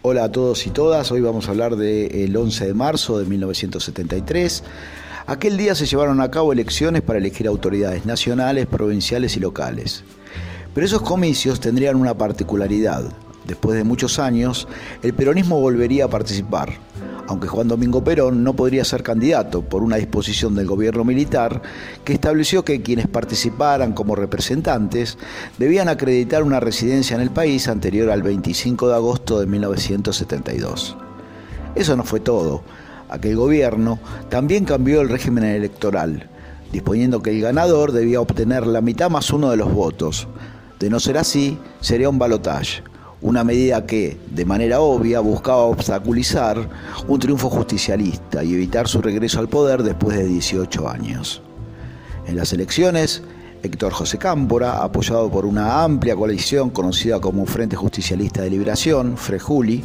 Hola a todos y todas, hoy vamos a hablar del 11 de marzo de 1973. Aquel día se llevaron a cabo elecciones para elegir autoridades nacionales, provinciales y locales. Pero esos comicios tendrían una particularidad. Después de muchos años, el peronismo volvería a participar, aunque Juan Domingo Perón no podría ser candidato por una disposición del gobierno militar que estableció que quienes participaran como representantes debían acreditar una residencia en el país anterior al 25 de agosto de 1972. Eso no fue todo. Aquel gobierno también cambió el régimen electoral, disponiendo que el ganador debía obtener la mitad más uno de los votos. De no ser así, sería un balotaje una medida que, de manera obvia, buscaba obstaculizar un triunfo justicialista y evitar su regreso al poder después de 18 años. En las elecciones, Héctor José Cámpora, apoyado por una amplia coalición conocida como Frente Justicialista de Liberación, FREJULI,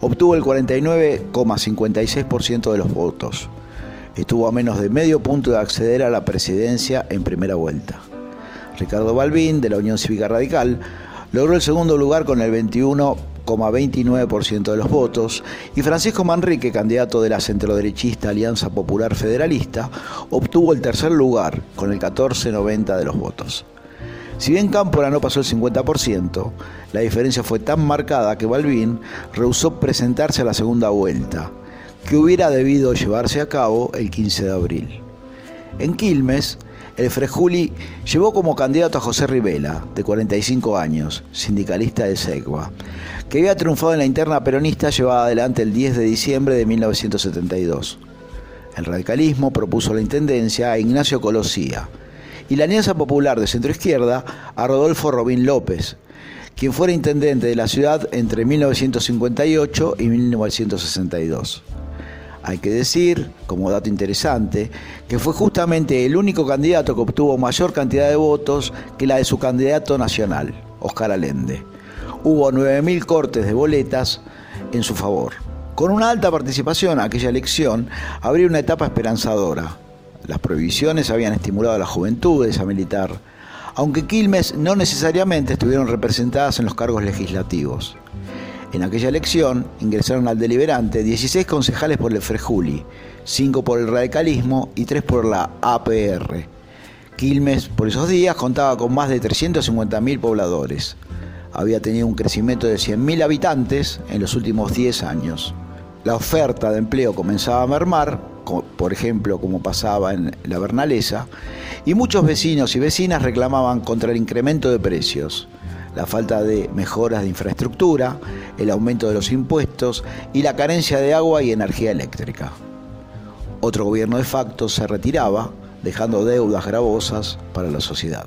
obtuvo el 49,56% de los votos. Estuvo a menos de medio punto de acceder a la presidencia en primera vuelta. Ricardo Balbín, de la Unión Cívica Radical, Logró el segundo lugar con el 21,29% de los votos y Francisco Manrique, candidato de la centroderechista Alianza Popular Federalista, obtuvo el tercer lugar con el 14,90% de los votos. Si bien Cámpora no pasó el 50%, la diferencia fue tan marcada que Balbín rehusó presentarse a la segunda vuelta, que hubiera debido llevarse a cabo el 15 de abril. En Quilmes, el Frejuli llevó como candidato a José Rivela, de 45 años, sindicalista de Segua, que había triunfado en la interna peronista llevada adelante el 10 de diciembre de 1972. El radicalismo propuso la intendencia a Ignacio Colosía y la Alianza Popular de Centroizquierda a Rodolfo Robín López, quien fuera intendente de la ciudad entre 1958 y 1962. Hay que decir, como dato interesante, que fue justamente el único candidato que obtuvo mayor cantidad de votos que la de su candidato nacional, Oscar Allende. Hubo 9.000 cortes de boletas en su favor. Con una alta participación, aquella elección habría una etapa esperanzadora. Las prohibiciones habían estimulado a la juventud de esa militar, aunque Quilmes no necesariamente estuvieron representadas en los cargos legislativos. En aquella elección ingresaron al deliberante 16 concejales por el Frejuli, 5 por el radicalismo y 3 por la APR. Quilmes, por esos días, contaba con más de 350.000 pobladores. Había tenido un crecimiento de 100.000 habitantes en los últimos 10 años. La oferta de empleo comenzaba a mermar, por ejemplo, como pasaba en la Bernalesa, y muchos vecinos y vecinas reclamaban contra el incremento de precios la falta de mejoras de infraestructura, el aumento de los impuestos y la carencia de agua y energía eléctrica. Otro gobierno de facto se retiraba, dejando deudas gravosas para la sociedad.